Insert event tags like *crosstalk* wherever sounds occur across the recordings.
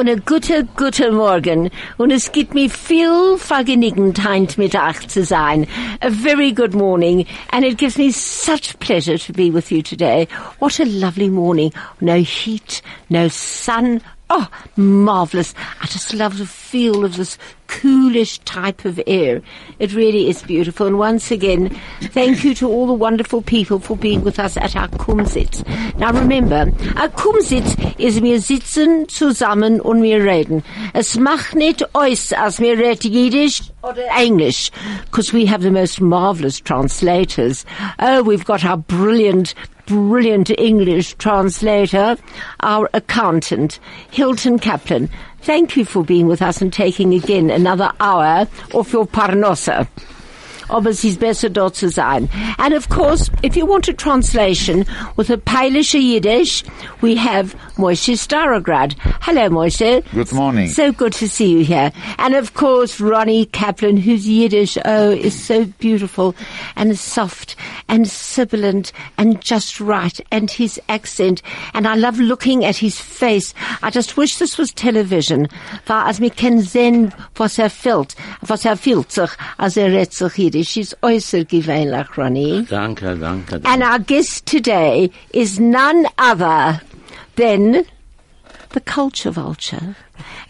und ein guter, guter Morgen. Und es gibt mir viel Vergnügen, heint Mittag zu sein. A very good morning. And it gives me such pleasure to be with you today. What a lovely morning. No heat, no sun. Oh, marvelous. I just love the feel of this coolish type of air. It really is beautiful. And once again, thank you to all the wonderful people for being with us at our Kumzits. Now remember, our Kumzits is wir sitzen zusammen und wir reden. Es macht nicht aus, als wir reden Yiddish oder English, because we have the most marvelous translators. Oh, we've got our brilliant brilliant English translator, our accountant, Hilton Kaplan. Thank you for being with us and taking again another hour off your sein. And of course, if you want a translation with a Polish Yiddish, we have Moshe Starograd. Hello, Moshe. Good morning. So good to see you here. And of course, Ronnie Kaplan, whose Yiddish, oh, is so beautiful and soft and sibilant and just right and his accent. And I love looking at his face. I just wish this was television. Weil als wir können sehen, was er fühlt, was er fühlt sich, als er redet sich Yiddish. Ist äußerst gewöhnlich, Ronnie. Danke, danke. And our guest today is none other than the culture vulture.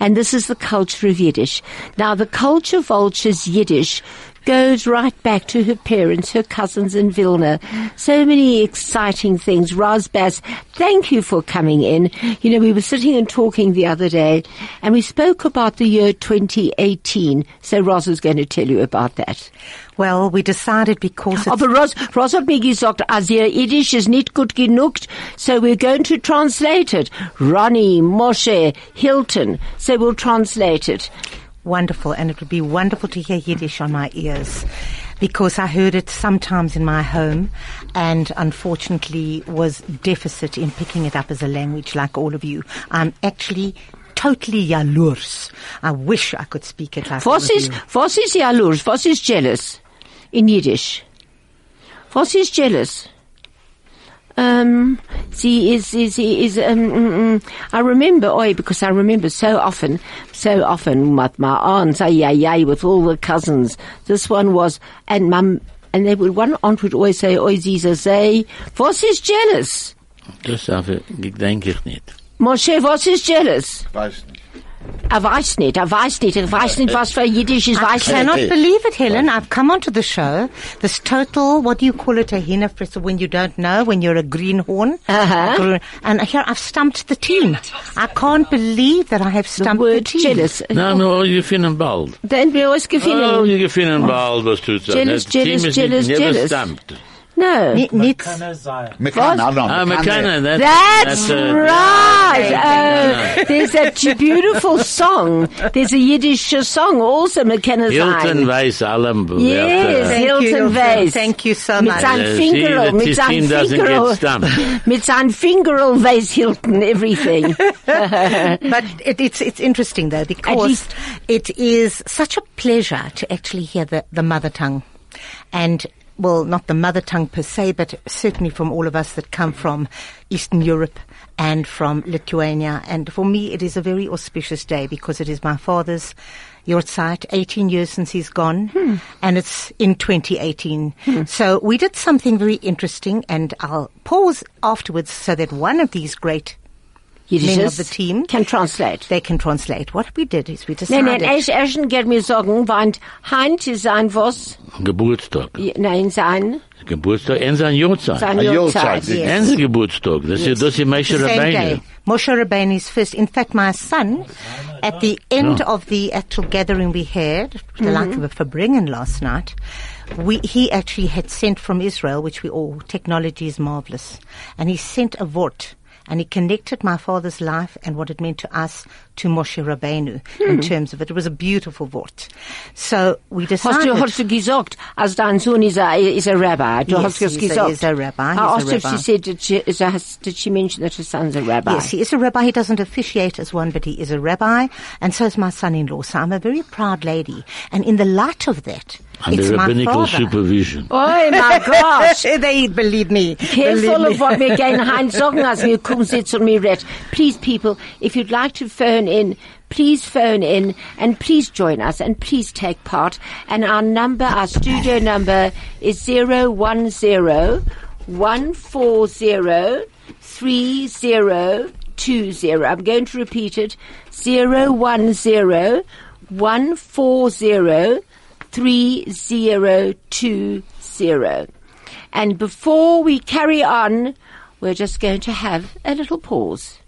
And this is the culture of Yiddish. Now the culture vulture's Yiddish goes right back to her parents, her cousins in Vilna. So many exciting things. Rozbaz, thank you for coming in. You know, we were sitting and talking the other day and we spoke about the year 2018. So Roz is going to tell you about that. Well, we decided because oh, it's Aber Roz, Roz hat mir gesagt, ihr Yiddish ist nicht gut genug, so we're going to translate it. Ronnie, Moshe, Hilton, so we'll translate it. Wonderful, and it would be wonderful to hear Yiddish on my ears. Because I heard it sometimes in my home and unfortunately was deficit in picking it up as a language like all of you. I'm actually totally jaloers. I wish I could speak it like all Was ist, was ist jaloers? Was ist jealous? In Yiddish. Was ist jealous? Um, sie is, sie, sie is, um, mm, mm, I remember, oi, because I remember so often, so often with my aunts, ay, ay, ay, with all the cousins. This one was, and mum, and they would, one aunt would always say, oi, sie say, was ist jealous? Das aber, denke ich nicht. Moshe, was ist jealous? Weiß nicht. Er weiß nicht, er weiß nicht, er weiß nicht, was für Jiddisch ist, I weiß nicht. cannot believe it, Helen. I've come onto the show. This total, what do you call it, a henna hinnerfresser when you don't know, when you're a greenhorn? Uh-huh. And here I've stumped the team. I can't believe that I have stumped the, word team. jealous. Na, no, you finden bald. Then wir uns Oh, gefunden. you finden bald, was tut so. Jealous, Das jealous, jealous, never jealous. Stamped. No. Ni- Nicht, McKenna, no, Ah, McKenna, that, That's, uh, right. yeah. Oh, there's a j- beautiful song. There's a Yiddish song also, McKenna Hilton Sein. weiß allem. Yes, Thank you, Hilton Hilton. Weiss. Thank you so much. seinem Uh, Fingerl, see, mit this seinem team doesn't get Fingerl, *laughs* mit seinem Fingerl weiß Hilton everything. *laughs* *laughs* but it, it's it's interesting though because it is such a pleasure to actually hear the, the mother tongue, and well, not the mother tongue per se, but certainly from all of us that come from Eastern Europe and from Lithuania. And for me, it is a very auspicious day because it is my father's Yortzeit, 18 years since he's gone, hmm. and it's in 2018. Hmm. So we did something very interesting, and I'll pause afterwards so that one of these great men of the team can translate. they can translate. What we did is we decided. nein, erst, erst geht mir sagen, weil Heint ist sein was? Geburtstag. Nein, sein, Geburtstag und sein Jahrzeit. sein ah, Ein Jahrzeit. Jahrzeit, Und Geburtstag. Das ist, das ist Moshe the same Rabbeinu. day. Moshe Rabbeinu's first. In fact, my son, at the end of the actual gathering we had, the like of a Farbrengen last night, we, he actually had sent from Israel, which we all, technology is marvelous, and he sent a vort. And he connected my father's life and what it meant to us to Moshe Rabbeinu in hmm. terms of it. It was a beautiful vort. So we Hast decided. du, hast du gesagt, als dein Sohn ist a, is a rabbi? Du Yes, hast he's a- gesagt. he's a rabbi, How he's a often rabbi. she said, did she, is did she mention that her son's a rabbi? Yes, he is a rabbi. He doesn't officiate as one, but he is a rabbi, and so is my son-in-law. So I'm a very proud lady. And in the light of that, Under It's my rabbinical father. supervision. Oh my *laughs* gosh. *laughs* they believe me. Careful Believe me. of what wir gehen Heinz sagen, als *laughs* wir kommen sitzen und mir redet. Please people, if you'd like to phone in, please phone in and please join us and please take part. And our number, our studio number is 010 140 3020. I'm going to repeat it. 010 140 3020. And before we carry on, we're just going to have a little pause.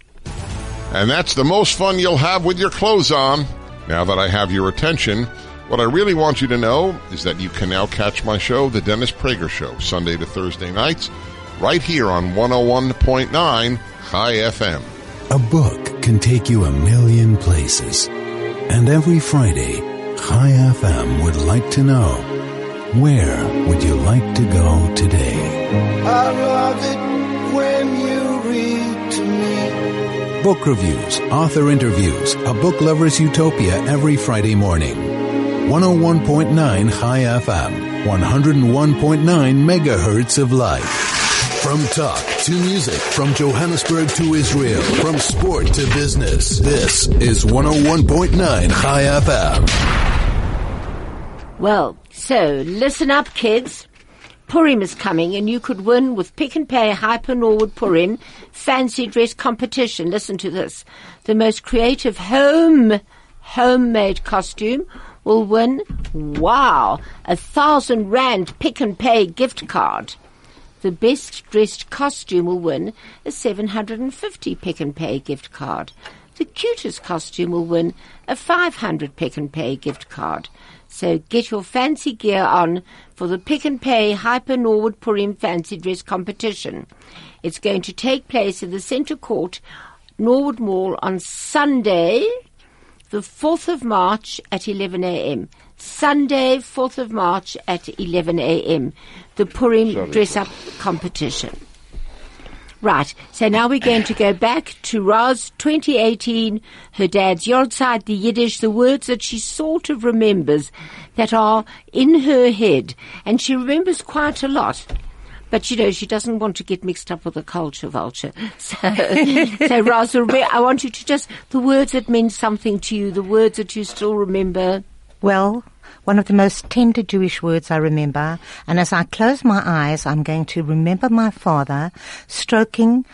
And that's the most fun you'll have with your clothes on. Now that I have your attention, what I really want you to know is that you can now catch my show, The Dennis Prager Show, Sunday to Thursday nights, right here on 101.9 Chai FM. A book can take you a million places. And every Friday, Chai FM would like to know where would you like to go today? I love it when you read to me. Book reviews, author interviews, a book lover's utopia every Friday morning. 101.9 Chai FM, 101.9 megahertz of life. From talk to music, from Johannesburg to Israel, from sport to business, this is 101.9 Chai FM. Well, so listen up, kids. Purim is coming, and you could win with Pick and Pay Hyper Norwood Purim fancy dress competition. Listen to this: the most creative home homemade costume will win. Wow, a thousand rand Pick and Pay gift card. The best dressed costume will win a 750 Pick and Pay gift card. The cutest costume will win a 500 Pick and Pay gift card. So get your fancy gear on for the Pick and Pay Hyper Norwood Purim Fancy Dress Competition. It's going to take place in the Centre Court, Norwood Mall on Sunday, the 4th of March at 11 a.m. Sunday, 4th of March at 11 a.m. The Purim Dress Up Competition. Right, so now we're going to go back to Roz 2018, her dad's Yortzeit, the Yiddish, the words that she sort of remembers that are in her head. And she remembers quite a lot. But you know, she doesn't want to get mixed up with the culture vulture. *laughs* So, so Roz, I want you to just, the words that mean something to you, the words that you still remember. Well, one of the most tender Jewish words I remember, and as I close my eyes, I'm going to remember my father stroking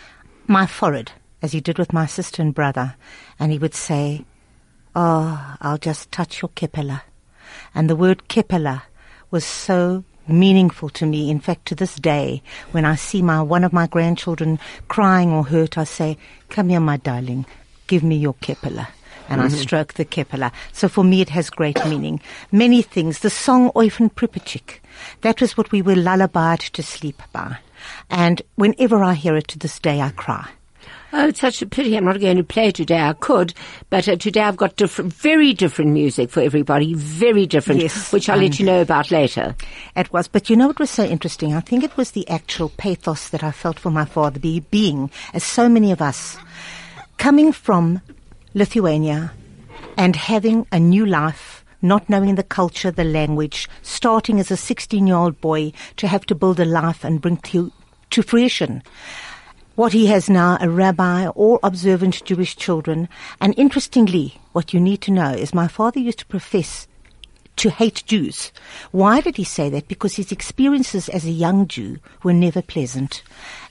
my forehead, as he did with my sister and brother, and he would say, Oh, I'll just touch your kepela. And the word kepela was so meaningful to me. In fact, to this day, when I see my one of my grandchildren crying or hurt, I say, "Come here, my darling, give me your kepela." And I stroke the kepela. So for me, it has great *coughs* meaning. Many things. The song Oyfn Pripetshik, that was what we were lullabied to sleep by. And whenever I hear it to this day, I cry. Oh, it's such a pity I'm not going to play today. I could, but uh, today I've got different, very different music for everybody. Very different, Yes, which I'll let you know about later. It was, but you know what was so interesting? I think it was the actual pathos that I felt for my father, be, being, as so many of us, coming from Lithuania and having a new life, not knowing the culture, the language, starting as a 16 year old boy to have to build a life and bring to, to fruition what he has now, a rabbi, all observant Jewish children. And interestingly, what you need to know is my father used to profess to hate Jews. Why did he say that? Because his experiences as a young Jew were never pleasant.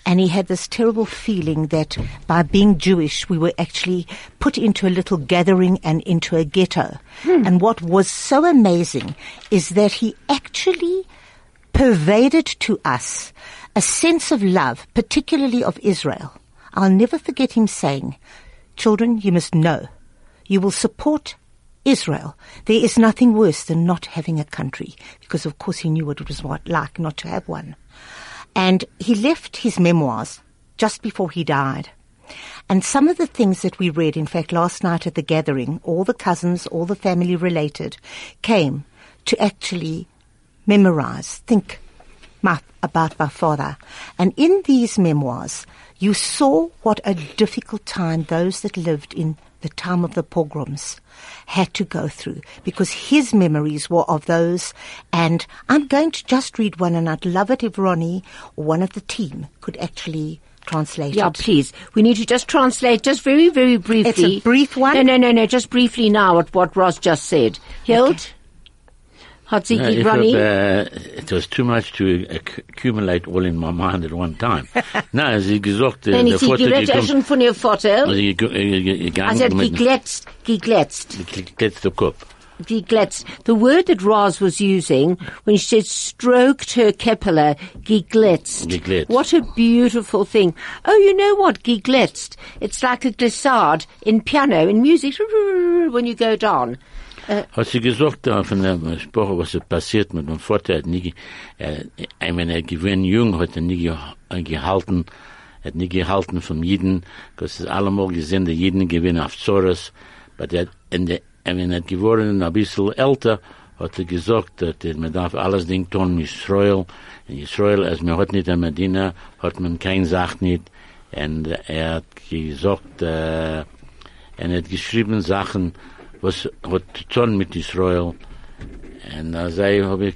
And he had this terrible feeling that by being Jewish, we were actually put into a little gathering and into a ghetto. Hmm. And what was so amazing is that he actually pervaded to us a sense of love, particularly of Israel. I'll never forget him saying, Children, you must know, you will support Israel. There is nothing worse than not having a country, because of course he knew what it was like not to have one. And he left his memoirs just before he died. And some of the things that we read, in fact, last night at the gathering, all the cousins, all the family related, came to actually memorize, think my, about my father. And in these memoirs, you saw what a difficult time those that lived in the time of the pogroms had to go through because his memories were of those. And I'm going to just read one, and I'd love it if Ronnie or one of the team could actually translate Yeah, it. please. We need to just translate just very, very briefly. It's a brief one? No, no, no, no. Just briefly now what, what Roz just said. Hild? Sie No, ich Ronnie? hab, uh, it was too much to accumulate all in my mind at one time. *laughs* no, sie gesagt, Nein, der ich sie Vater gerät gekommen- von ihr Vater. also Also hat geglätzt, geglätzt, geglätzt der Kopf. geglätzt. The word that Roz was using when she said stroked her kepela, geglätzt. Geglätzt. What a beautiful thing. Oh, you know what? Geglätzt. It's like a glissade in piano, in music, *laughs* when you go down. Hat sie gesagt, äh, von der Sprache, was passiert mit meinem Vater, hat nie, äh, äh, wenn er gewinn jung, hat er nie äh, gehalten, hat nie gehalten von Jeden, das ist allemal gesehen, der Jeden gewinnen auf Zores, aber der, in der, äh, wenn er geworden ein bisschen älter, hat er gesagt, dass er, man darf alles Ding tun mit Israel, in Israel, als man hat nicht in Medina, hat man kein Sach nicht, und äh, er hat gesagt, äh, er hat geschrieben Sachen, was hat tun mit Israel. Und da sei, hab ich,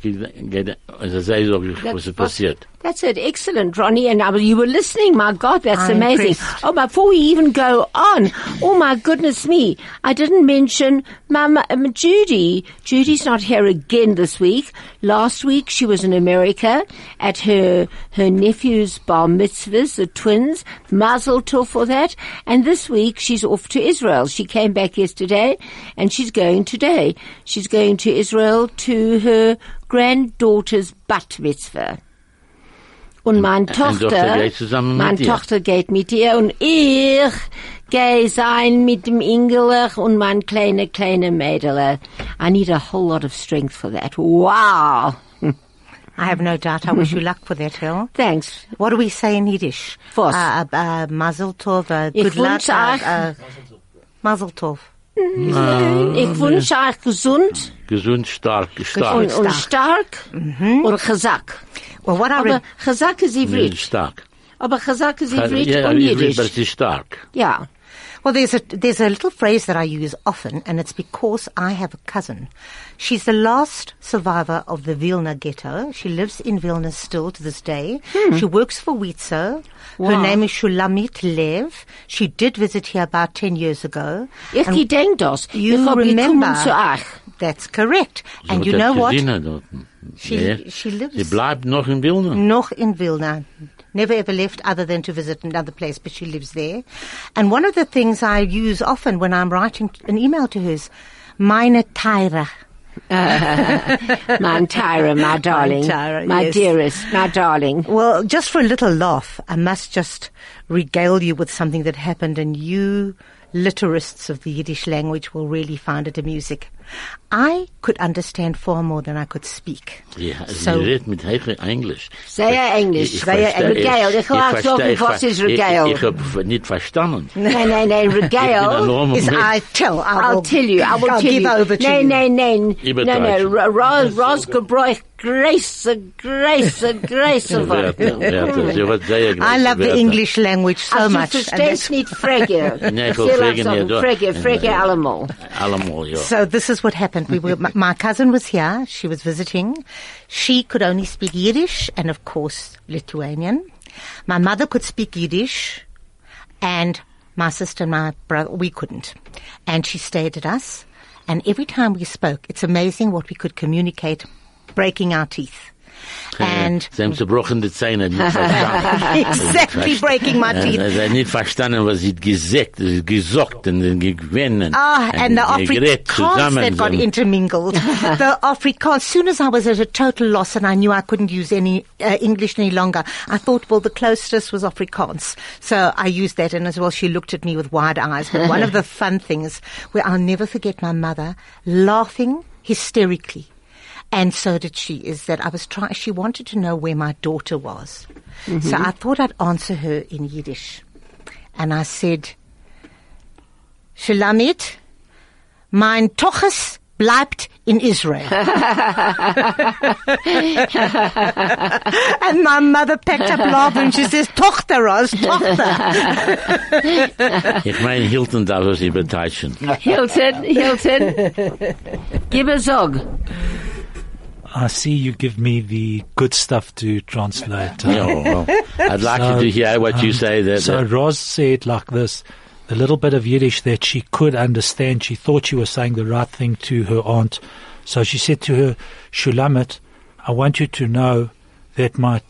also sei, sag ich, was ist passiert. That's it. Excellent, Ronnie. And uh, you were listening. My God, that's I'm amazing. impressed. Oh, before we even go on, oh my goodness me, I didn't mention Mama um, Judy. Judy's not here again this week. Last week she was in America at her her nephew's bar mitzvahs, the twins. Mazel tov for that. And this week she's off to Israel. She came back yesterday, and she's going today. She's going to Israel to her granddaughter's bat mitzvah. Und meine Tochter Tochter, geht zusammen mit meine dir. Tochter geht mit ihr und ich gehe sein mit dem Ingelach und mein kleine, kleine Mädel. I need a whole lot of strength for that. Wow. I have no doubt. I wish you luck for that, Hill. Thanks. What do we say in Yiddish? Was? Uh, uh, uh, mazel tov, uh, good luck. wünsche Uh, euch- uh, mazel tov. Ich wünsche euch gesund Gesund, stark, stark. und, und stark und chazak. Well, what Aber chazak ist Nee, Ivrit. stark. Aber chazak ist Ivrit Ja, und Jiddisch. aber sie ist stark. Ja. Well, there's a, there's a little phrase that I use often, and it's because I have a cousin. She's the last survivor of the Vilna ghetto. She lives in Vilna still to this day. She works for WIZO. Her name is Shulamit Lev. She did visit here about 10 years ago. Ich And gedenk das. you remember. Gekommen zu euch. That's correct. Sie and you know what? gesehen dort. She- Ja. she lives- Sie bleibt noch in Vilna. Noch in Vilna. Never ever left other than to visit another place, but she lives there. And one of the things I use often when I'm writing an email to her is, meine Teire. *laughs* mein Tyra, my darling. Tyra, my yes. dearest, my darling. Well, just for a little laugh, I must just regale you with something that happened and you literists of the Yiddish language will really find it amusing. I could understand far more than I could speak. Ja, sie So- redet mit heicher Englisch. Sehr Englisch. Ich- ich Sehr verstehe- Regale. Ich mag verstehe- sagen, was ist Regale? Er, ich, ich hab nicht verstanden. Nein, nein, nein, Ich Regale. Is I tell, I I'll tell you, I will I'll tell give you. over to nein, you. nein, nein. Über Nein, nein, Deutsch. Ros, Ros gebräucht Grace, Grace, Grace. Werte, Werte, sie hat sehr I love the English language so Als much. du and verstehst that's- nicht, frage. Nee, ich will Sehr fragen, langsam, ja, doch. Frage, frage allemal. Allemal, ja. So this is what happened. We were, my, cousin was here. She was visiting. She could only speak Yiddish and of course Lithuanian. My mother could speak Yiddish and my sister and my brother, we couldn't. And she stayed at us. And every time we spoke, it's amazing what we could communicate, breaking our teeth. And Sie haben Zähne, nicht *laughs* verstanden. exactly breaking my Äh, teeth. Sie haben nicht verstanden, was sie gesagt, gesagt und gewinnen. Ah, and the Afrikaans that got intermingled. *laughs* the Afrikaans, as soon as I was at a total loss and I knew I couldn't use any uh, English any longer, I thought, well, the closest was Afrikaans. So I used that and as well she looked at me with wide eyes. But one of the *laughs* fun things where I'll never forget my mother laughing hysterically. And so did she, is that I was trying, she wanted to know where my daughter was. Mm-hmm. So I thought I'd answer her in Yiddish. And I said, Shulamit, mein Toches bleibt in Israel. *laughs* and my mother packed up love and she says, Tochter, Roz, Tochter. Ich meine, Hilton darf es überteilen. Hilton, Hilton, give a zog. I see you give me the good stuff to translate. Yeah, *laughs* well, I'd like So, you to hear what you um, say there. So Roz said like this, the little bit of Yiddish that she could understand, she thought she was saying the right thing to her aunt. So she said to her, Shulamit, I want you to know that my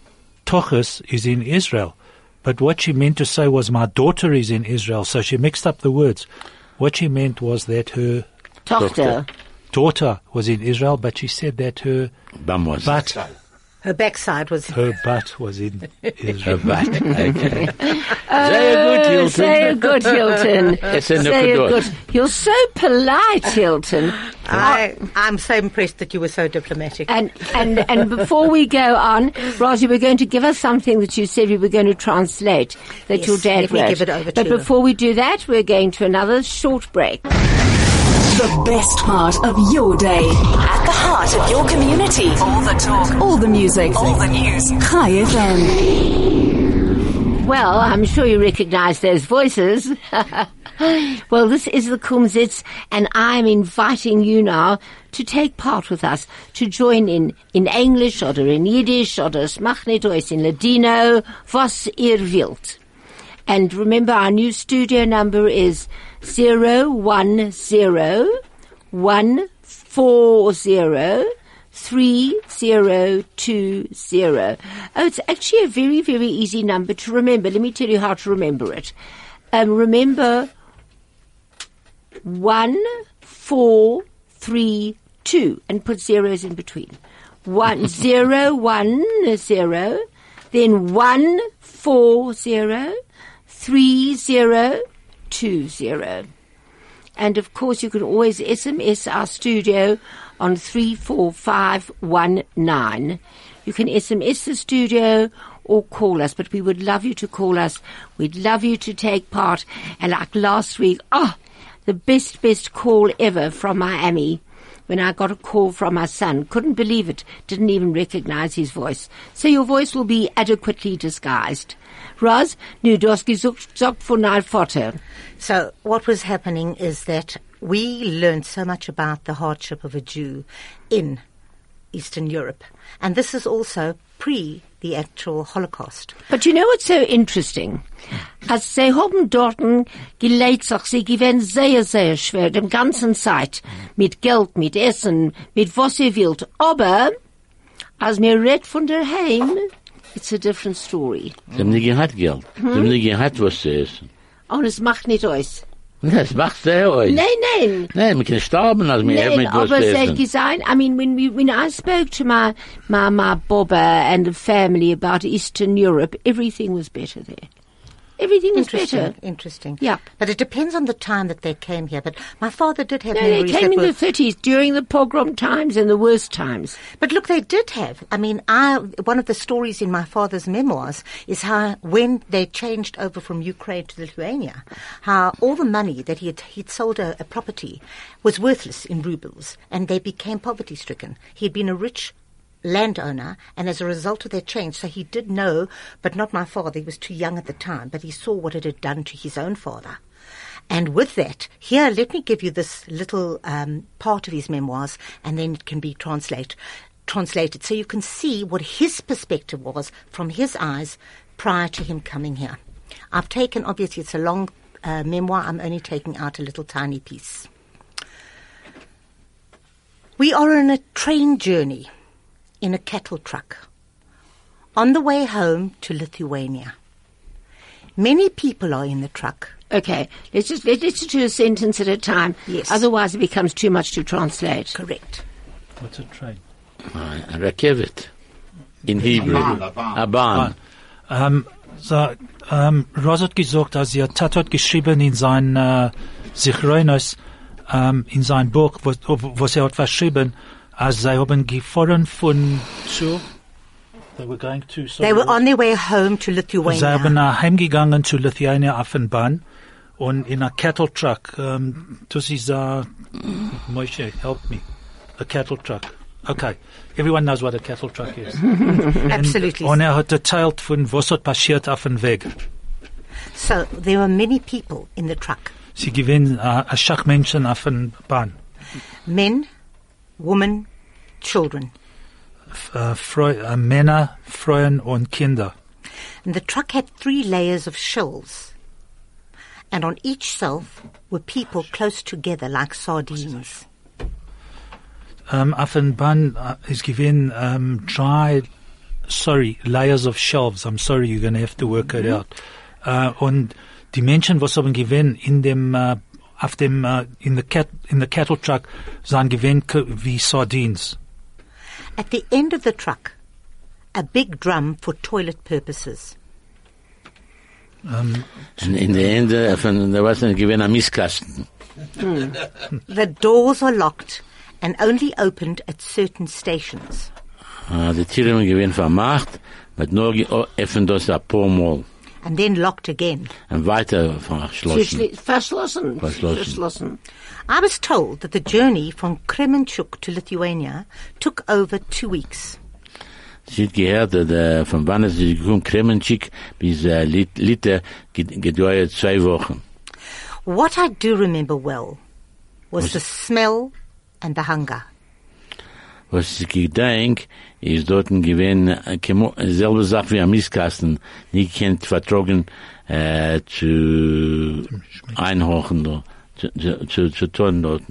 tochus is in Israel. But what she meant to say was my daughter is in Israel. So she mixed up the words. What she meant was that her Tochter. Daughter was in Israel, but she said that her Bum was butt, Her backside was her butt was in *laughs* a Israel. bat. Okay. *laughs* Sehr uh, gut, Hilton. Say good, Hilton. It's a Say good. good. You're so polite, Hilton. I, I'm so impressed that you were so diplomatic. And, and, and before we go on, Rosie, we're going to give us something that you said we were going to translate that Yes, your dad let me wrote. give it over but to you. before we do that, we're going to another short break. The best part of your day. At the heart of your community. All the talk. All the music. All the news. Chai FM. Well, I'm sure you recognize those voices. *laughs* well, this is the Kumzits, and I'm inviting you now to take part with us, to join in, in English, oder in Yiddish, aus in Ladino, was ihr wollt. And remember, our new studio number is 010 140 3020. Oh, it's actually a very, very easy number to remember. Let me tell you how to remember it. Um, remember one, four, three, two, and put zeros in between. One, *laughs* zero, one, zero, then one, four, zero, three, zero, two, zero. And of course, you can always SMS our studio on 34519. You can SMS the studio or call us, but we would love you to call us. We'd love you to take part. And like last week, oh, the best, best call ever from Miami when I got a call from my son. Couldn't believe it. Didn't even recognize his voice. So your voice will be adequately disguised. Roz, nu deinem Vater. So what was happening is that we learned so much about the hardship of a Jew in Eastern Europe. And this is also pre the actual Holocaust. But you know what's so interesting? Als sie haben dorten gelebt, sich, sie gewesen sehr, sehr schwer, dem ganzen Zeit. Mit Geld, mit Essen, mit was ihr wollt. Aber, als mir redt von der Heim, it's a different story. Sie haben nicht gehabt Geld. Sie haben mhm. nicht gehabt, was zu essen. Und es macht nicht aus. Das macht sehr euch. Nein, nein. Nein, man kann sterben, als man Nein, mit was zu aber es I mean, when we, when I spoke to my, my, my Bobber and the family about Eastern Europe, everything was better there. Everything was Interesting, better. interesting. Yeah. But it depends on the time that they came here. But my father did have No, they came in the 30s during the pogrom times and the worst times. But look, they did have. I mean, I, one of the stories in my father's memoirs is how when they changed over from Ukraine to Lithuania, how all the money that he had, he'd sold a, a property was worthless in rubles and they became poverty stricken. He had been a rich landowner and as a result of their change, so he did know, but not my father, he was too young at the time, but he saw what it had done to his own father. And with that, here, let me give you this little um, part of his memoirs, and then it can be translate, translated so you can see what his perspective was from his eyes prior to him coming here. I've taken, obviously, it's a long uh, memoir, I'm only taking out a little tiny piece. We are on a train journey in a cattle truck on the way home to Lithuania. Many people are in the truck. Okay, let's just let, let's just do a sentence at a time. Yes. Otherwise, it becomes too much to translate. Correct. What's a train? Uh, a Rekevet. In Hebrew. A Bahn. Ähm, so, um, ähm, Roz hat gesagt, dass ihr Tat hat geschrieben in sein uh, äh, Sichreines, ähm, um, in sein Buch, was, was er hat verschrieben, als sie haben gefahren von zu, they were going to, sorry, They were on their way home to Sie haben Lithuania. nach heimgegangen zu Lithuania auf den Bahn on in a cattle truck. Um, uh, Moshe, help me. A cattle truck. Okay, everyone knows what a cattle truck is. *laughs* Absolutely. Und er hat erzählt von was hat passiert auf dem Weg. So there were many people in the truck. Sie gewinnen a Schach Menschen auf dem Bahn. Men, women, children. Uh, Freu, uh, Männer, Frauen und Kinder. And the truck had three layers of shelves. And on each shelf were people close together like sardines. Um, auf dem Bahn uh, is given um, dry, sorry, layers of shelves. I'm sorry, you're going to have to work it out. Uh, und die Menschen, was haben gewinn in dem, uh, auf dem, uh, in the cat, in the cattle truck, sind gewinn wie Sardines. At the end of the truck, a big drum for toilet purposes. Um, Und in der Ende von, da war ein gewinner Misskasten. The doors are locked and only opened at certain stations. Uh, die Tiere haben gewinn vermacht, mit nur ge- öffnen das ein paar Mal. And then locked again. Und weiter verschlossen. Verschli- Verschlossen. Verschlossen. Verschlossen. I was told that the journey from Kremenchuk to Lithuania took over two weeks. Sie hat gehört, dass, äh, von wann es sie gekommen, Kremenchik bis äh, Lit gedauert zwei Wochen. What I do remember well was the smell and the hunger. Was ich gedenk, ist dort gewesen, äh, selbe Sache wie am nicht kennt vertrogen, äh, zu einhochen, da, zu, zu, zu, zu tun dort.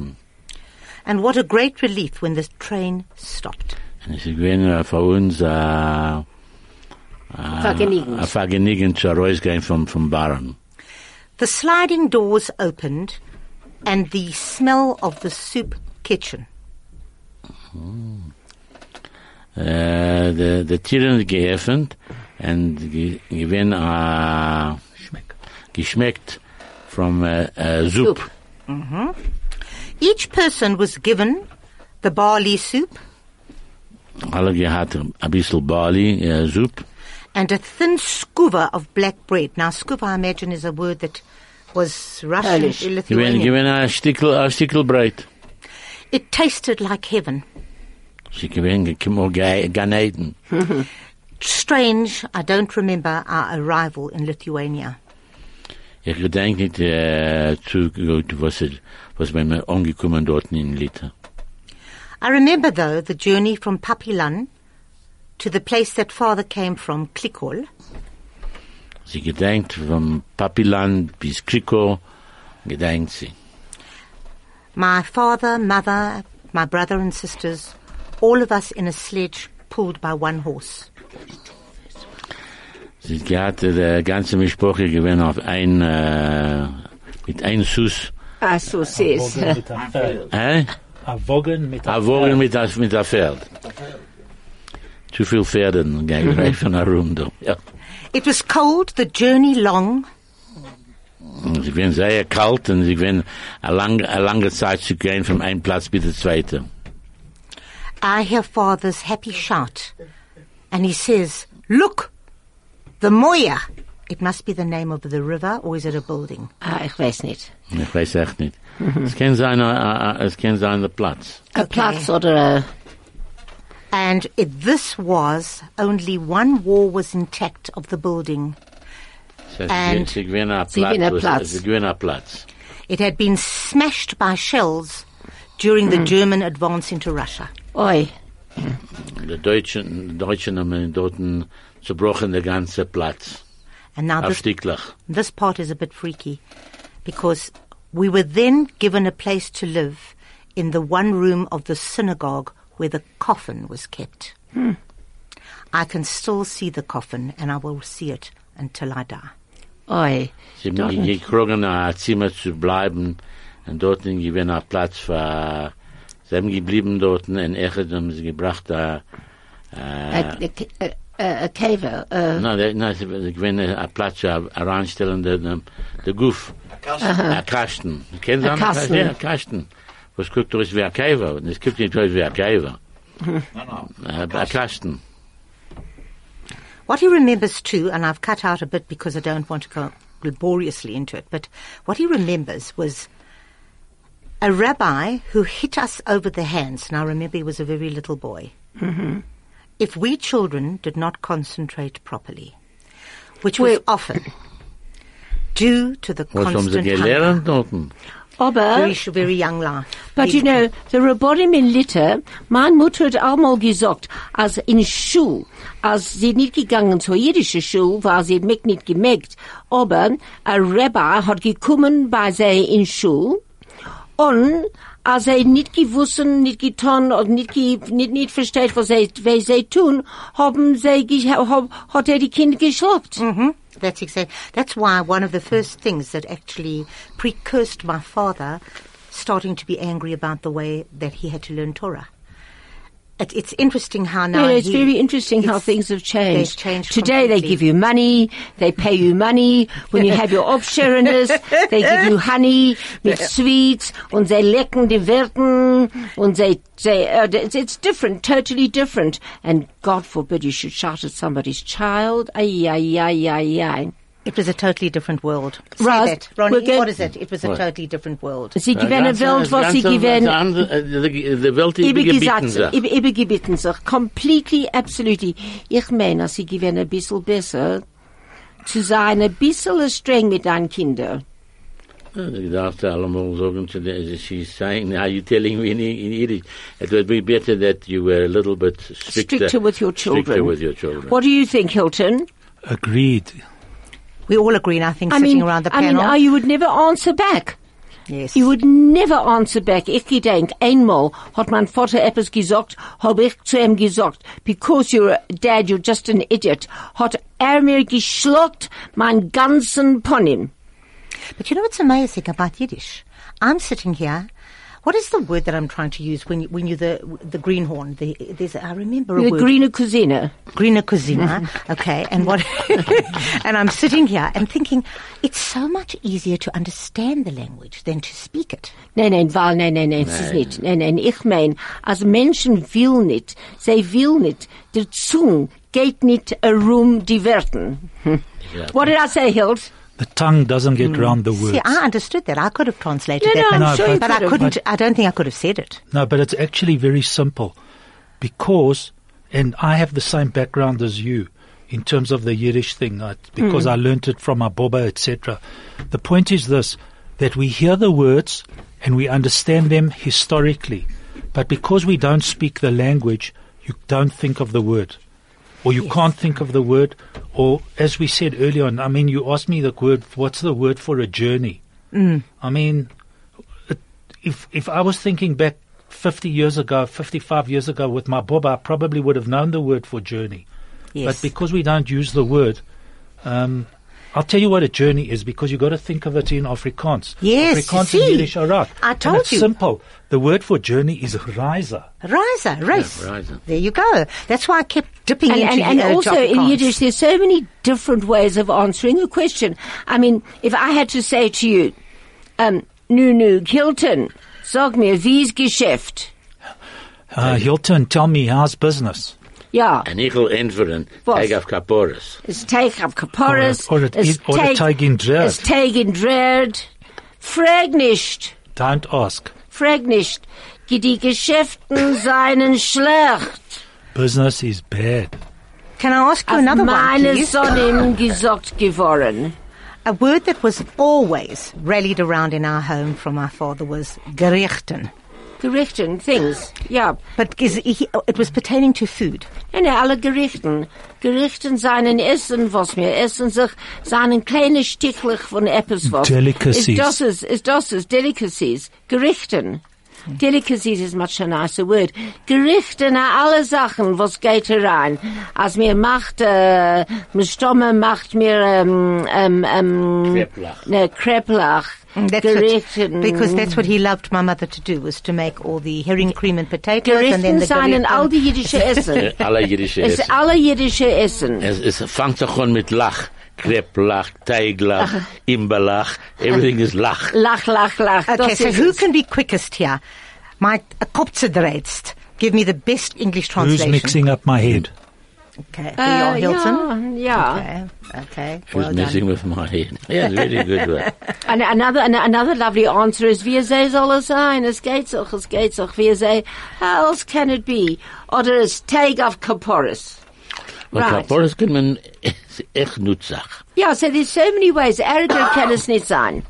And what a great relief when the train stopped. es ist gewesen äh, für uns, äh, äh, Vergnügen. zu rausgehen vom, vom Barren. The sliding doors opened and the smell of the soup kitchen. Äh, de, de Tieren geöffnet und ge, gewinn, äh, uh, geschmeckt from äh, äh, Soup. Mm-hmm. Each person was given the barley soup Alle gehad ein bisschen Barley, Soup. and a thin skuva of black bread. Now, skuva, I imagine, is a word that was Russian, Polish. Gewinn, Lithuanian. gewinn ein Stickel, ein Stickel Breit. It tasted like heaven. Sie gewinn, gekommen, Gan Eden. Strange, I don't remember our arrival in Lithuania. Ich gedenk nicht, äh, zu gut, was, was wenn wir angekommen dort in Liter. I remember, though, the journey from Papilan to the place that father came from, Klikol, Sie gedenkt vom Papiland bis Kriko, gedenkt sie. My father, mother, my brother and sisters, all of us in a sledge pulled by one horse. Sie hatte die ganze Mischproche gewinn auf ein, äh, mit ein Sus, Ah, so says. Wogen mit einem Pferd. äh? Wogen mit A Wogen Pferd. mit, das- mit der Pferd. Zu viel Pferden, gehen *laughs* wir von herum, da. Ja. It was cold, the journey long, Sie werden sehr kalt und Sie werden eine lange, eine lange Zeit zu gehen von einem Platz bis der zweite. I hear father's happy shout, and he says, Look, the Moya. It must be the name of the river, or is it a building? Ah, ich weiß nicht. Ich weiß echt nicht. *laughs* Es kann sein, äh, äh, es eh, eh, kann sein der Platz. A Platz oder a... And it, this was only one wall was intact of the building. And- Sie gewinnen einen Sie gewinnen einen Platz. Platz. Sie gewinnen einen Platz. It had been smashed by shells during the mm. German advance into Russia. Oi. Die Deutschen, die Deutschen haben dort zerbrochen den ganzen Platz. And now this, this part is a bit freaky because we were then given a place to live in the one room of the synagogue where the coffin was kept. Hmm. I can still see the coffin and I will see it until I die. Oi. Sie haben Dort. gekriegt, ein Zimmer zu bleiben und dort gewinnen einen er Platz für, sie haben geblieben dort und echt haben sie gebracht, äh, äh uh, uh, A, äh, a, a, a caver. Uh, nein, sie sie gewinnen einen Platz zu heranstellen, der, der, der Guff. Ein Kasten. Äh, Kennen Sie äh, Ein Kasten. Ja, ein Kasten. Was guckt er durch wie ein Käfer? Das guckt nicht durch wie ein Käfer. Ein Kasten. What he remembers too, and I've cut out a bit because I don't want to go laboriously into it, but what he remembers was a rabbi who hit us over the hands. Now remember, he was a very little boy. Mm-hmm. If we children did not concentrate properly, which was often due to the Was haben sie constant gelernt hunger. Aber, very, very young life. but you know, the Rabbonim in Litter, mein Mutter hat einmal gesagt, als in Schule, als sie nicht gegangen zur jüdischen Schule, weil sie mich nicht gemerkt, aber ein Rabbi hat gekommen bei sie in Schule, und als er nicht gewusst, nicht getan und nicht, nicht, nicht versteht, was sie, was sie tun, haben sie, hab, hat er die Kinder geschlappt. hmm That's exactly. That's why one of the first things that actually precursed my father starting to be angry about the way that he had to learn Torah. It, it's interesting how now. Yeah, it's he- very interesting how things have changed. Changed Today they give you money, they pay you money. When you have your Obshariness, *laughs* they give you honey with sweets, and they lecken die Wirten, and they, they, uh, it's, it's different, totally different. And God forbid you should shout at somebody's child. Ay, ay, ay, ay, ay. It was a totally different world. Say Right. that. Ronnie, We're what is it? It was a What? totally different world. Sie Eine gewinnen ganze- Welt, was sie ganze- gewinnen. eine andere- Die die Welt ist Übergesagt, übergebeten sich. über, übergebeten sich. Completely, absolutely. Ich meine, dass sie gewinnen ein bisschen besser zu sein, ein bisschen streng mit deinen Kindern. Ich darf allemal sagen zu der, she's saying, now you're telling me in, in Yiddish, it would be better that you were a little bit stricter, Stricter with your children. Stricter with your children. What do you think, Hilton? Agreed. We all agree, and I think I sitting mean, around the I mean, panel. oh, you would never answer back. yes. You would never answer back. Ich gedenk, einmal hat mein Vater etwas gesagt, hab ich zu ihm gesagt, because you're a dad, you're just an idiot, hat er mir geschluckt mein ganzen Ponym. But you know what's amazing about Yiddish? I'm sitting here. What is the word that I'm trying to use when you, when you're the the greenhorn? The, there's I remember a The word. grüne Cousine. Greener Cousina. *laughs* okay, and what? *laughs* and I'm sitting here and thinking, it's so much easier to understand the language than to speak it. Nein, nein, weil, nein, nein, nein, es ist nicht. Nein, nein, ich mein, als Menschen will nicht, sie will nicht, der Zung geht nicht herum die Werten. What did I say, Hild? The tongue doesn't get round the words. See, I understood that. I could have translated No, that, no, but, I'm sure you but could I have. couldn't. I don't think I could have said it. No, but it's actually very simple because, and I have the same background as you in terms of the Yiddish thing, uh, because I learnt it from Aboba, etc. The point is this, that we hear the words and we understand them historically, but because we don't speak the language, you don't think of the word. Or you can't think of the word, or as we said earlier on, I mean, you asked me the word, what's the word for a journey? I mean, it, if if I was thinking back 50 years ago, 55 years ago with my bob, I probably would have known the word for journey. Yes. But because we don't use the word, um, I'll tell you what a journey is because you've got to think of it in Afrikaans. Yes, you Afrikaans see. and Yiddish are right. I And it's you. simple. The word for journey is reise. Risa, race. Yeah, Risa. There you go. That's why I kept dipping And, into and, and uh, also in Yiddish, there's so many different ways of answering a question. I mean, if I had to say to you, um, nu, nu, Hilton, sag mir, wie's Geschäft? Uh, Hilton, tell me, how's business? Ja, En ich will entweren, Was? Tag auf Kaporis. es teig auf Kaporis, Oder- oder- es oder Teig in Drerd. es teig in Drerd. Frag nicht, Don't ask. frag nicht, die Geschäften *coughs* seien schlecht. Business is bad. Can I ask you Auf another one, meine please? Sonnen *coughs* gesagt geworden. A word that was always rallied around in our home from our father was gerichten. Gerichten, things, ja. But is, he, it was pertaining to food. Nein, nein, alle Gerichten. Gerichten seinen Essen, was mir essen sich, seinen kleine Stichlich von etwas was. Delicacies. Ist das es, ist das es, Delicacies. Gerichten. Delicacies is much a nicer word. Gerichten, na alle Sachen, was geht herein. Als mir macht, äh, mir Stomme macht mir, ähm, ähm, ähm, Kreplach. Ne, Kreplach. Mm, That's Gerichten. what, because that's what he loved my mother to do was to make all the herring cream and potatoes and then the seinen gerichten- all die jüdische *laughs* Essen. Alle jüdische Essen. alle jüdische Essen. Es, es fängt sich an mit Lach. Kreplach, Teiglach, Imbelach, everything is Lach. *laughs* Lach, lach, lach. Okay, Das so who es. can be quickest here? My kopzedreitst. Give me the best English translation. Who's mixing up my head? Okay. For Uh, Hilton? Yeah, yeah. Okay. Okay. She was Well messing done. with my head. Yeah, really good work. *laughs* And another, an- another lovely answer is, wie sei soll es sein? Es geht doch, es geht doch. Wie sei, how else can it be? Oder es Tag of Kaporis. Und Right. Kaporis kann man echt nutzach. Yeah, so there's so many ways. Ärger *coughs* kann es nicht sein.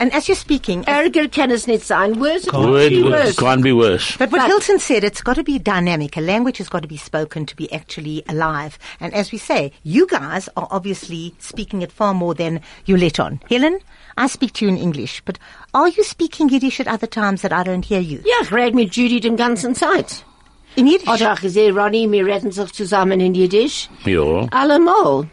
And as you're speaking, Ärger kann es nicht sein. Worse, it Word be worse. can't be worse. But what But- Hilton said, it's got to be dynamic. A language has got to be spoken to be actually alive. And as we say, you guys are obviously speaking it far more than you let on. Helen, I speak to you in English, but are you speaking Yiddish at other times that I don't hear you? Ja, ich rede mit Judy den ganzen Zeit. In Yiddish? Oder ich sehe Ronnie, wir reden sich zusammen in Yiddish. Ja. Allemal.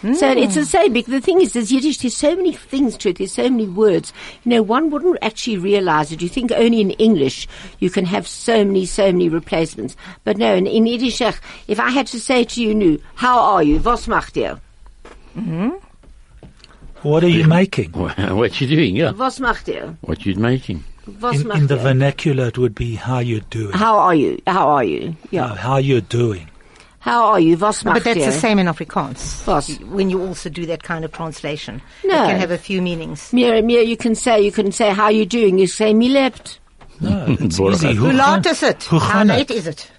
Hmm. So it's the same. Because the thing is, there's Yiddish. There's so many things to it. There's so many words. You know, one wouldn't actually realize it. You think only in English you can have so many, so many replacements. But no, in, in Yiddish, if I had to say to you, nu, how are you? Was macht ihr? Mm-hmm. What are you making? *laughs* what you doing? Yeah. Was macht ihr? What you making? Was In, in the vernacular, it would be how you're doing. How are you? How are you? Yeah. Uh, how you're doing. How are you? Was macht but that's ihr? the same in Afrikaans. Was? When you also do that kind of translation. No. It can have a few meanings. Mir, mir, you can say, you can say, how you doing? You say, mi lebt. No, *laughs* it's easy. Hoe Hoe laat is het? Hoe How gaan late het? is it?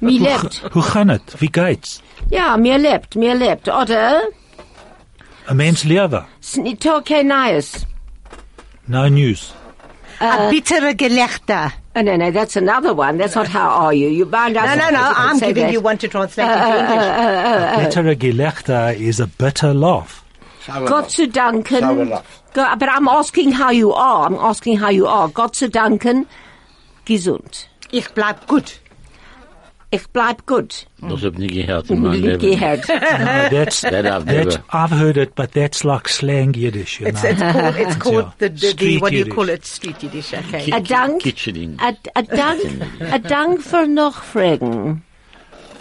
Mi lebt. Hoe gaan het? Wie geht's? Ja, mir lebt, mir lebt. Oder? Een mens lewe. Snitoke Nias. No news. A uh, bittere Gelächter. Oh, no, no, that's another one. That's not how are you. You bound us. No, no, no. I'm giving you one to translate uh, into uh, English. Bittere Gelächter is a bitter laugh. Gott zu danken. Go- But I'm asking how you are. I'm asking how you are. Gott zu danken. Gesund. Ich bleib gut. Ich bleib gut. Das hab ich nicht gehört in meinem Leben. Gehört. No, that's, That I've that's. I've heard it, but that's like slang Yiddish, you It's, know. it's called, it's called the, the, the, what do you call it? Street Yiddish. Okay. A dank. Kitchening. A, a *laughs* dank. A dank für Nachfragen.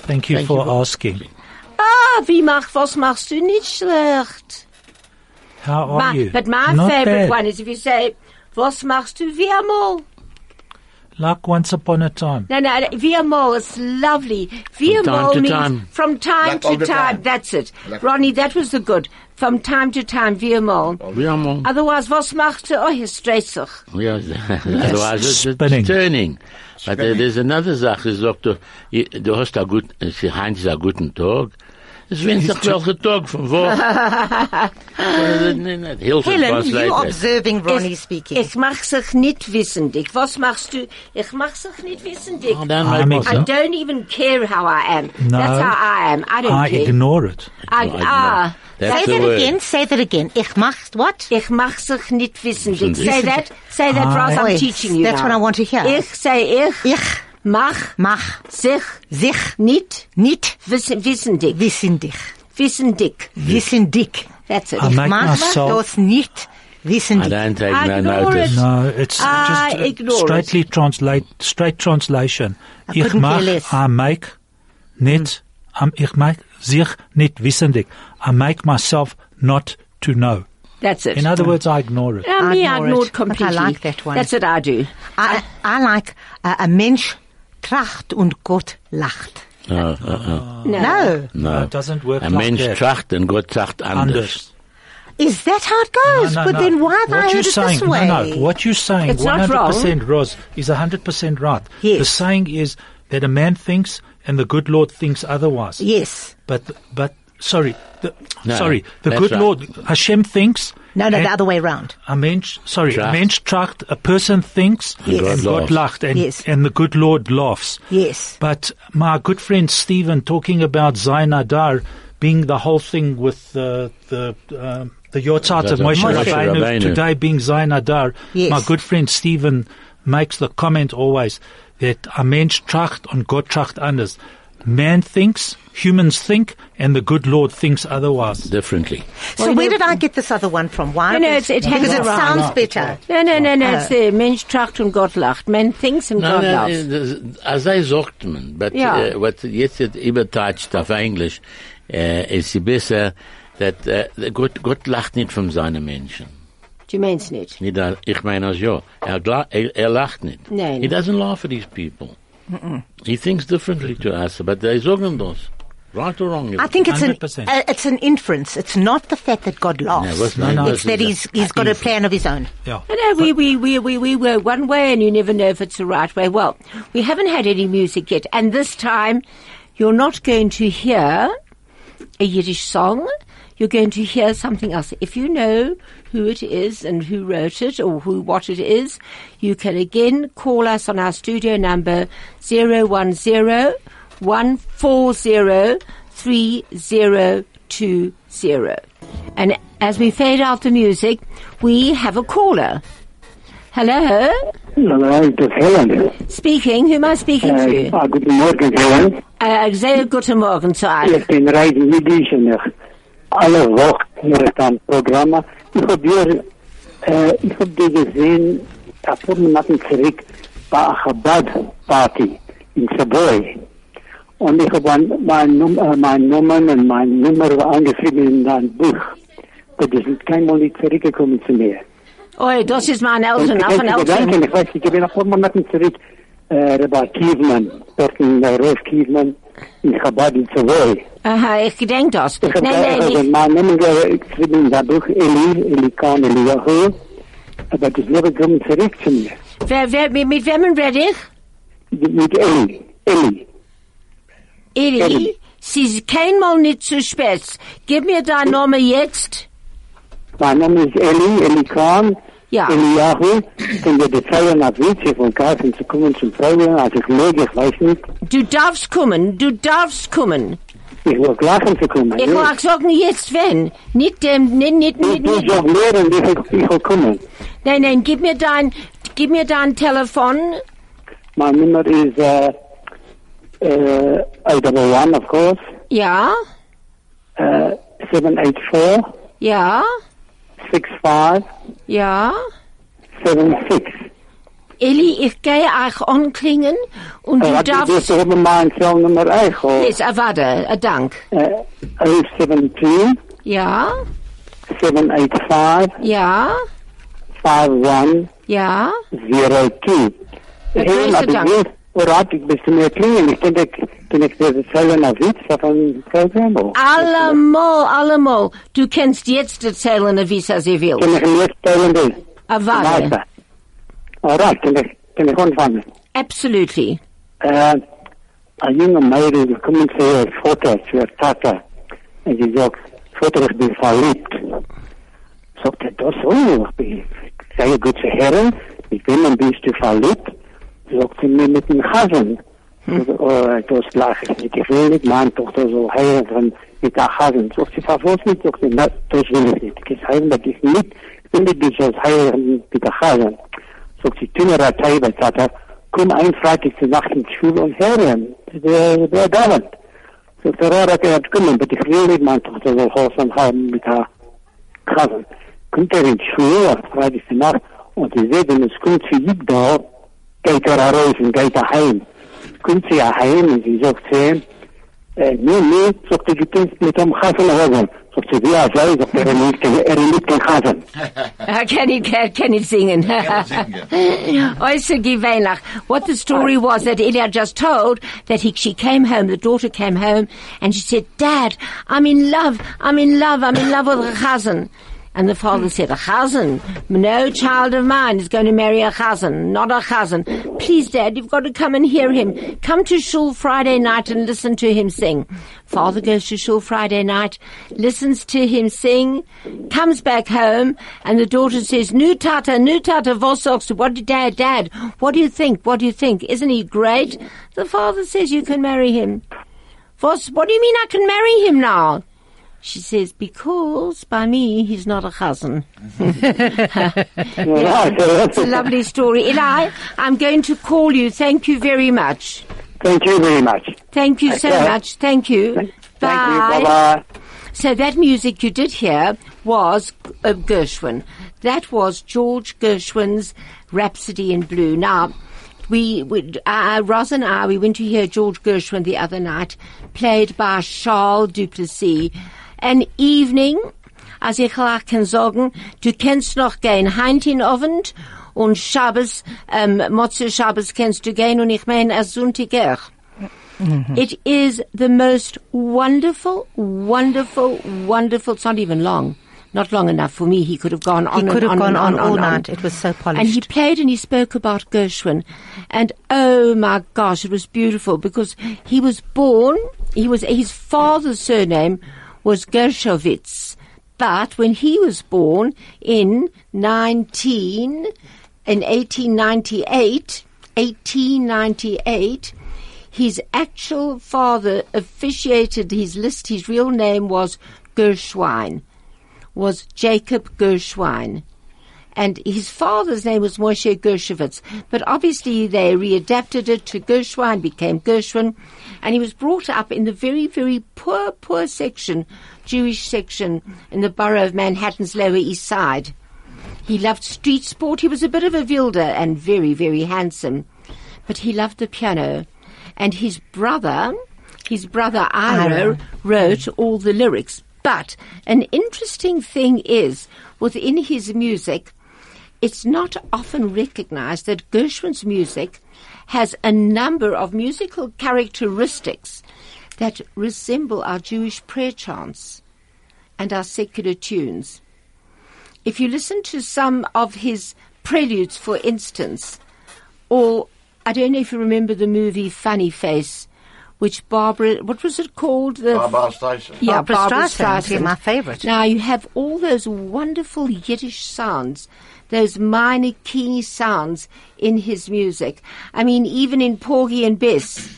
Thank you Thank for you for- asking. Ah, wie mach, was machst du nicht schlecht? How are My- you? but my Not favorite bad. one is if you say, was machst du wie einmal? Like once upon a time. No, no, wie einmal is lovely. Wie From time to means time. from time Like all to the time. time. That's it. Like- Ronnie, that was the good. From time to time, wie einmal. We are. Otherwise, was macht du? Oh, hier dreht sich. Yeah, otherwise it's, spinning. it's turning. But uh, there's another Sache, sagt du, i- du hast a gut, sie Heinz ist a guten Tag. Von wo? Hilton Helen, you observing Ronnie speaking. Ich mach sich nicht wissendig. Was machst du? Ich mach sich nicht wissendig. Oh, I'm make I don't even care how I am. No. That's how I am. I don't I care. ignore it. I, No, I ah, That's say the that word. again. Say that again. Ich mach's what? ich mach sich nicht wissendig. Say that. Say that, Ross. I'm teaching you that's now. what I want to hear. Ich say ich. Ich Mach mach sich sich nicht nicht wissen, wissendig. wissendig. Wissendig. Wissendig. That's it. I Ich make mach myself- das nicht I don't take I no notice. it. No, it's I just uh, ignore straightly translate, straight translation. I Ich couldn't mach. I make, nicht, um, ich make sich nicht wissendig. I make myself not to know. That's it. In other words, I ignore it. Yeah, me, I ignore ignored it, but I completely. like that one. That's what I do. I, I like uh, a Mensch tracht und Gott lacht. No, uh, uh, No. No. no. it doesn't work A like Mensch that. tracht and Gott tracht anders. Anders. Is that how it goes? No, no, but no. then why have what I you're heard it this way? No, no. What you're saying, It's not 100% Roz, is 100% right. Yes. The saying is that a man thinks and the good Lord thinks otherwise. Yes. But, but, sorry, the, No, sorry, the good right. Lord, Hashem thinks. No, no, and the other way round. A mensch, sorry, Tracht. a mensch tracht, a person thinks Yes. And God laughs. lacht and, Yes. and the good Lord laughs. Yes. But my good friend Stephen talking about Zainadar being the whole thing with the the um, the yahrzeit of Moshe Moshe Rabbeinu, Rabbeinu. today being Zainadar. Yes. My good friend Stephen makes the comment always that a mensch tracht und Gott tracht anders. Man thinks, humans think, and the good Lord thinks otherwise. Differently. So where did I get this other one from? Why? No, no, it's- it because it around. sounds better. No, no, no, no. Uh, It's the Mensch tracht und Gott lacht. Man thinks and No, God no, laughs. das- als er sagt man, but Ja. uh, what jetzt wird übertatscht auf Englisch, uh, ist sie besser, that uh, Gott, Gott lacht nicht von seinen Menschen. Du meinst nicht? Nicht, ich meine als ja, er, gla- er, er lacht nicht. Nein. He doesn't laugh at these people. He thinks differently to us, but they sagen das. Right or wrong? I think it's an 100%. uh, it's an inference. It's not the fact that God laughs. what's No, no, my- it's that he's he's got a plan of his own. Yeah. You know, we, we, we, we, we were one way and you never know if it's the right way. Well, we haven't had any music yet. And this time, you're not going to hear a Yiddish song. You're going to hear something else. If you know who it is and who wrote it or who, what it is, you can again call us on our studio number 010 140 3020. And as we fade out the music, we have a caller. Hello? Hello, it is Helen. Speaking. Who am I speaking Uh, to? ah, guten Morgen, Helen. Uh, sehr guten Morgen zu euch. Ik ben Radio Jiddisch en ik alle Woche hier het aan programma. Ik heb hier, uh, ik heb die gezien, een paar maanden terug, bij een Chabad party in Savoy. En ik heb mijn, mijn, num- uh, mijn nummer en mijn nummer aangeschreven in dat boek. Dat is keinmal niet teruggekomen zu mir. Oi, das ist mein Eltern, auch ein Eltern. ich weiß, ich bin Monaten zurück, äh, Rabbi Kievman, dort in Rolf Kievman, in Chabad in Savoy. Aha, ich gedenk das. Ich habe Nein, nein, also nicht. mein Name geschrieben in das Buch Eli, Elikan, Eliyahu, aber das Leben kommt zurück zu mir. Wer, wer, mit, mit wem rede ich? Mit Eli, Eli. Eli, Eli. sie ist keinmal nicht zu spät. Gib mir dein Name jetzt. Mein Name ist Eli, Elikan, Ja. Von der Bezeichnung nach Witze von Kassen zu kommen zum Frauen, als ich lege, ich weiß nicht, Du darfst kommen, du darfst kommen. ich will lachen zu kommen. Ich mag sagen jetzt wenn. Nicht dem, nicht, nicht, Ich nicht, will nicht. so lehren, ich will, ich will kommen. Nein, nein, gib mir dein, gib mir dein Telefon. My number is uh, uh, I double one, of course, Ja, seven eight four ja, six five ja. seven six. Eli, ich gehe euch anklingen und du Wat is darfst... dit op mijn celnummer eigen? Yes, uh, warte, uh, dank. Uh, 072 Ja, 785 ja, 5102. ja. Hey, grootste maar ik dank. weet, vooruit, ik ben te meer klingen. Ik denk, ik, toen ik deze cellen naar wit, van een programma. Allemal, allemal. Du kannst jetzt erzählen, wie es sie will. Kan ik meer stellen dus? Uh, warte. Alright, kan ik, kan ik ontvangen. Absolutely. Uh, een jonge meid is gekomen zu haar Vater, zu haar Tata. En die sagt, Vater, ich bin verliebt. Sagt er, das so? Ich bin sehr gut zu hören. Mit wem bist du verliebt? Sagt sie mir mit dem Hasen. Oh, das lache ich nicht. Ich will nicht meine Tochter so heiraten mit der Hasen. Sagt sie, verwusst nicht? Sagt sie, nein, das will ich nicht. Ich heirate dich nicht. Ich will nicht so heiraten mit der Hasen. Sagt sie, Tünerer Teiber, Tata, komm ein Freitag zur Nacht in die Schule und hören. Der, der dauert. Sagt er, ja, dat er kommen, aber ich will nicht meine Tochter so Hosen haben mit der Hasen. Kommt er in die Schule, auf Freitag zur Nacht, und sie sehen, wenn es kommt zu ihm da, geht er raus und geht er heim. Kommt sie ja heim und sie sagt zu ihm, nee, nee, sagt du kannst mit dem Hasen haben. Sagt sie, ja, sei, sagt liebt den- er liebt den Hasen. Uh, can he can, can he sing? Also, *laughs* Givenach. What the story was that Ilya just told that he, she came home, the daughter came home, and she said, "Dad, I'm in love. I'm in love. I'm in love with a cousin." And the father said, "A cousin? No child of mine is going to marry a cousin. Not a cousin. Please, Dad, you've got to come and hear him. Come to shul Friday night and listen to him sing." Father goes to shul Friday night, listens to him sing, comes back home, and the daughter says, "Nu tata, nu tata, sagst? What did dad, dad? What do you think? What do you think? Isn't he great?" The father says, "You can marry him." Vos, What do you mean I can marry him now? She says, because by me he's not a cousin. *laughs* *laughs* It's a lovely story. Eli, I'm going to call you. Thank you very much. Thank you very much. Thank you so Okay. much. Thank you. Thank you, bye-bye. So that music you did hear was uh, Gershwin. That was George Gershwin's Rhapsody in Blue. Now, we, we uh, Roz and I, we went to hear George Gershwin the other night, played by Charles Duplessis. An evening, als ich auch kann sagen, du kennst noch gehen Heint in Ovent und Schabes, ähm, um, Motze Schabes kennst du gehen und ich meine als Sonntag auch. Er. Mhm. It is the most wonderful, wonderful, wonderful. It's not even long. Not long enough for me. He could have gone on He and could have on gone and on on, all on. night. It was so polished. And he played and he spoke about Gershwin. And oh my gosh, it was beautiful because he was born, he was, his father's surname was Gershowitz. But when he was born in 19, in 1898, 1898, his actual father officiated his list. His real name was Gershwin, was Jacob Gershwin. And his father's name was Moshe Gershowitz. But obviously they readapted it to Gershwin, and became Gershwin. And he was brought up in the very, very poor, poor section, Jewish section in the borough of Manhattan's Lower East Side. He loved street sport. He was a bit of a wilder and very, very handsome. But he loved the piano. And his brother, his brother Ira, Ira. wrote all the lyrics. But an interesting thing is, within his music, it's not often recognized that Gershwin's music has a number of musical characteristics that resemble our Jewish prayer chants and our secular tunes. If you listen to some of his preludes, for instance, or I don't know if you remember the movie Funny Face, which Barbara, what was it called? The Barbara Streisand. Yeah, Barbra Barbara Streisand, yeah, Streisand. my favorite. Now you have all those wonderful Yiddish sounds, those minor key sounds in his music. I mean, even in Porgy and Bess,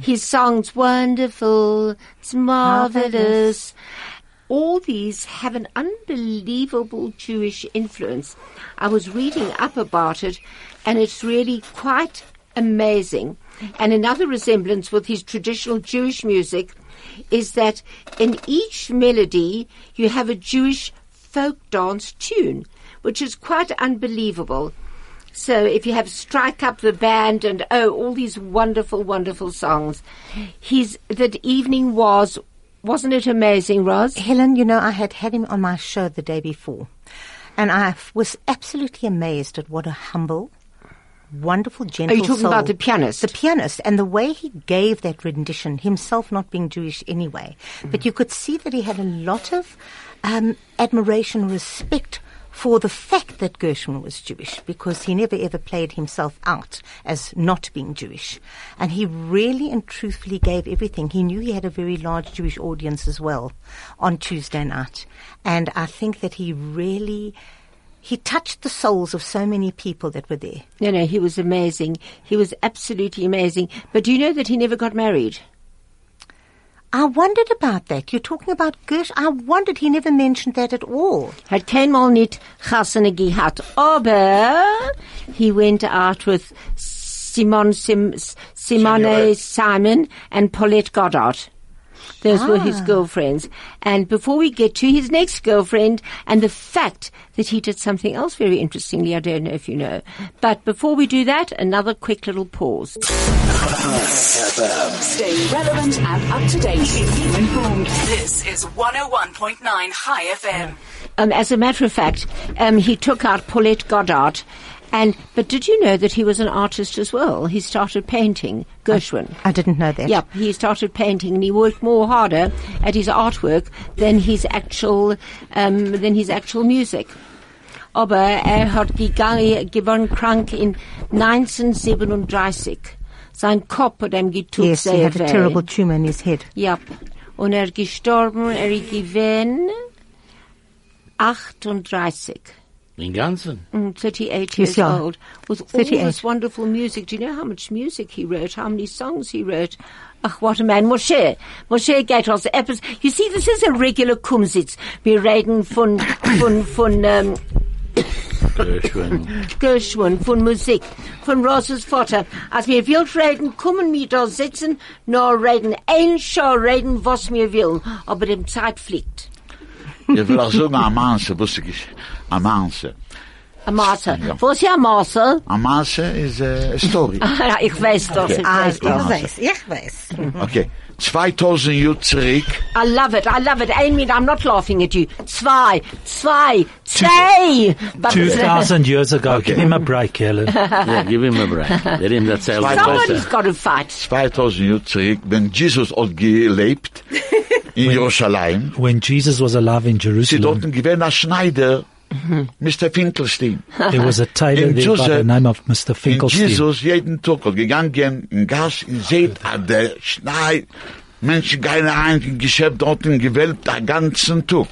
his songs wonderful, it's marvelous. All these have an unbelievable Jewish influence. I was reading up about it, and it's really quite amazing. And another resemblance with his traditional Jewish music is that in each melody you have a Jewish folk dance tune, which is quite unbelievable. So if you have Strike Up the Band and oh, all these wonderful, wonderful songs. His, that evening was, wasn't it amazing, Roz? Helen, you know, I had had him on my show the day before, and I was absolutely amazed at what a humble, wonderful, gentle Are you talking soul. about the pianist? The pianist, and the way he gave that rendition, himself not being Jewish anyway, Mm. but you could see that he had a lot of um, admiration, respect for the fact that Gershwin was Jewish, because he never ever played himself out as not being Jewish. And he really and truthfully gave everything. He knew he had a very large Jewish audience as well on Tuesday night. And I think that he really, he touched the souls of so many people that were there. No, no, he was amazing. He was absolutely amazing. But do you know that he never got married? I wondered about that. You're talking about Gersh. I wondered he never mentioned that at all. Hat keinmal nicht Chassene gehabt. Aber he went out with Simon Sim, Simone Simon and Paulette Goddard. Those were his girlfriends. And before we get to his next girlfriend and the fact that he did something else very interestingly, I don't know if you know. But before we do that, another quick little pause. Stay relevant and up to date. Keep informed. This is 101.9 Chai FM. Um, as a matter of fact, um, he took out Paulette Goddard. And, but did you know that he was an artist as well? He started painting Gershwin. I didn't know that. Yep, he started painting and he worked more harder at his artwork than his actual, um, than his actual music. Aber er hat gegangen, geworden krank in 1937. Sein Kopf hat ihm getut Yes, he had a terrible tumor in his head. Yep. Und er gestorben, er gewesen 38. Den ganzen. Mm, 38 Yes, years yeah. old with all 38. this wonderful music. Do you know how much music he wrote? How many songs he wrote? Ach, what a man. Moshe. Moshe geht aus etwas. You see, this is a regular Kumzits. Wir reden von, *coughs* von, von, um, Gershwin. *coughs* Gershwin, von Musik, von Roses Vater. Als wir wild reden, kommen wir da sitzen, nur reden, ein Show reden, was wir will. Aber die Zeit fliegt. Ich will auch sagen, Amanse, wusste ich. Amanse. A Maße. Ja. Was ist ja Maße? Amanse is a story. Ja, ich weiß das, ich Ah, ich weiß, ich weiß. Okay. 2000 Jahre zurück, I love it. I love it. I mean, I'm not laughing at you. Zwei, zwei, zwei. But- 2,000 years ago. Give him a break, Helen. Yeah, give him a break. *laughs* Let him that say Somebody's got to fight. 2000 Jahre zurück, wenn Jesus hat gelebt in Jerusalem, When Jesus was alive in sie Jerusalem, dort gewesen Schneider, Mr. Finkelstein. there was a tailor In there by the name of Mr. In Finkelstein. Jesus jeden Tag hat gegangen in Gas, in seht, hat der Schnei, Menschen gehen rein in Geschäft dort in Gewölb, den ganzen Tag.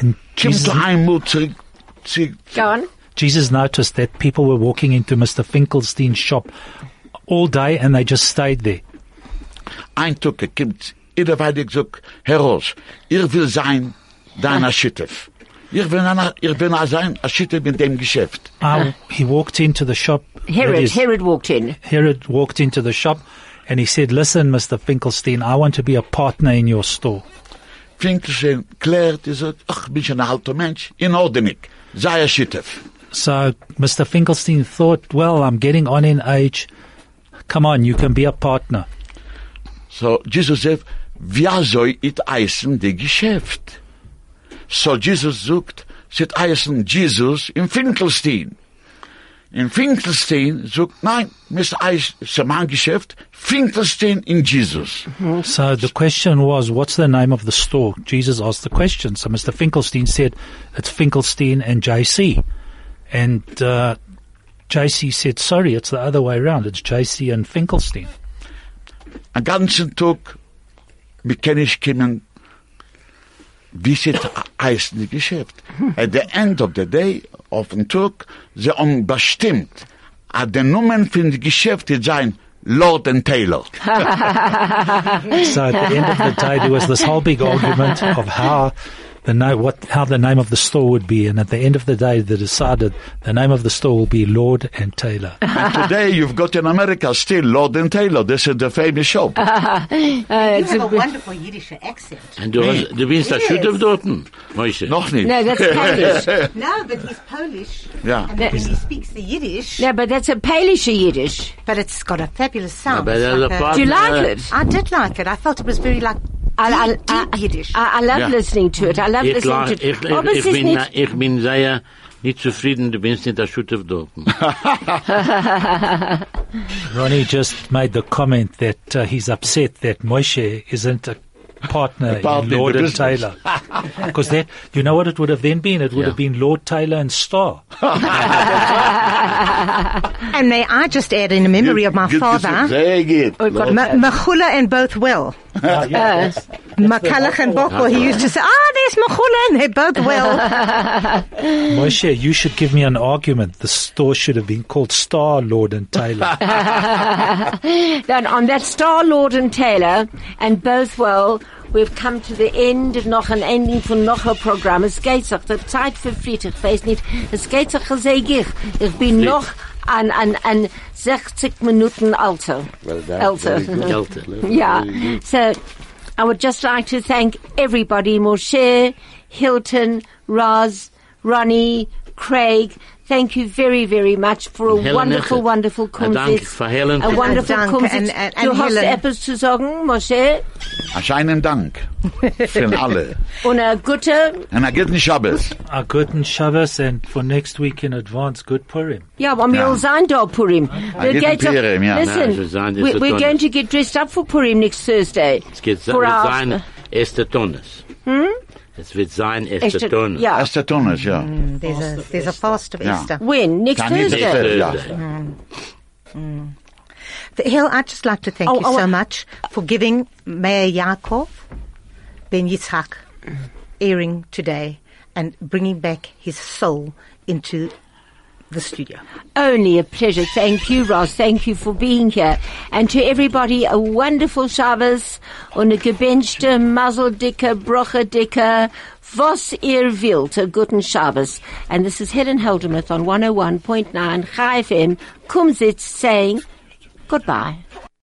And Kommt Jesus, zu einmal zurück, zurück, Go on. Jesus noticed that people were walking into Mr. Finkelstein's shop all day and they just stayed there. ein Tag, kommt, jeder weiter gesagt, heraus, ihr will sein, dein Aschittef. Ich will, ein- ich will sein, Aschittef in dem Geschäft. Uh, he walked into the shop. that Herod, is- Herod walked in. Herod walked into the shop and he said, listen, Mr. Finkelstein, I want to be a partner in your store. Finkelstein klärt, er sagt, ach, bin ich ein alter Mensch, in Ordnung, sei Aschittef. So Mr. Finkelstein thought, well, I'm getting on in age. Come on, you can be a partner. So, Jesus sagt, wer soll it eisen de Geschäft? So, Jesus sagt, sit eisen Jesus in Finkelstein. In Finkelstein sagt, nein, Mr. Eis, ist mein Geschäft, Finkelstein in Jesus. So the question was, what's the name of the store? Jesus asked the question. So Mr. Finkelstein said, it's Finkelstein and JC. And uh, JC said, sorry, it's the other way around. It's JC and Finkelstein. Ein ganzen Tag, wir können nicht kommen, wie sit eisen de Geschäft. At the end of the day, auf den Tag, sie haben bestimmt, at the Nummern von de Geschäft sein, Lord and Taylor. *laughs* So at the end of the day, there was this whole big argument of how the na- what how the name of the store would be, and at the end of the day, they decided the name of the store will be Lord and Taylor. *laughs* And today you've got in America still Lord and Taylor. This is the famous shop. *laughs* Uh, You it's have a a, wonderful Yiddish accent. And du, hast, du bist ein Schütter dort, Moshe. Noch nicht. no, that's Polish. *laughs* No, but he's Polish. Yeah. And when he speaks the Yiddish, no, but that's a Polish Yiddish. but it's got a fabulous sound. but like a a- Do you like Uh, it? I did like it. I felt it was very like I, I, deep, deep I, Yiddish. I, I love Ja. listening to it. I love Ich, listening to ich, it. ich, Aber es ich, ist bin, nicht- ich bin sehr nicht zufrieden, du bist nicht der Schütter dort. *laughs* Ronnie just made the comment that uh, he's upset that Moshe isn't a partner, partner in in Lord the and. Taylor. *laughs* Because that, you know what it would have then been? It would Yeah. have been Lord Taylor and Star. *laughs* and may I just add, in the memory of my Good- good- father, Sehr gut. We've got Ma- Machula and both Will. *laughs* Uh, yeah, that's- Makalach and Bochel, he used to say, ah, there's Machula and they're both Will. Moshe, you should give me an argument. The store should have been called Star, Lord and Taylor. Then on that Star Lord and Taylor and Bothwell, we've come to the end of noch ein Ending von noch ein Programm. Es geht sich, die Zeit verfliegt, ich weiß nicht, es geht sich, sehr ich. Ich bin noch an, an, an 60 Minuten alter. Älter. Älter. Yeah. So I would just like to thank everybody, Moshe, Hilton, Roz, Ronnie, Craig. Thank you very, very much for a Helen wonderful, Eckert. wonderful Ein Dank Kumzits. für Helen. A wonderful Dank Kumzits. and- and- Du and hast Helen. etwas zu sagen, Moshe? Einen Dank. Für *laughs* alle. Und a gute, Und er geht nicht Shabbos. A good and Shabbos, and for next week in advance, good Purim. ja, aber wir Ja. all sein da Purim. Wir geht geht in doch- Purim, ja. Nein, Listen, wir sein we, jetzt we're Donner. going to get dressed up for Purim next Thursday. Es geht For wird our- sein erste Tonnes. Es wird sein erste Echte- Tonnes. Ja. Erster Tonnes, ja. there's, a, there's a fast of Yeah. Esther. When? Next Kann nicht Thursday? ja. Mm. Mm. Hill, I'd just like to thank Oh, you oh, so uh, much for giving Meir Yaakov Ben Yitzhak airing today and bringing back his soul into the studio. Only a pleasure. Thank you, Roz. Thank you for being here. And to everybody, a wonderful Shabbos und a gebenchte, mazeldicke, brochedicke, was ihr wilt, a guten Shabbos. And this is Helen Heldemuth on 101.9 Chai FM, Kumzits saying goodbye.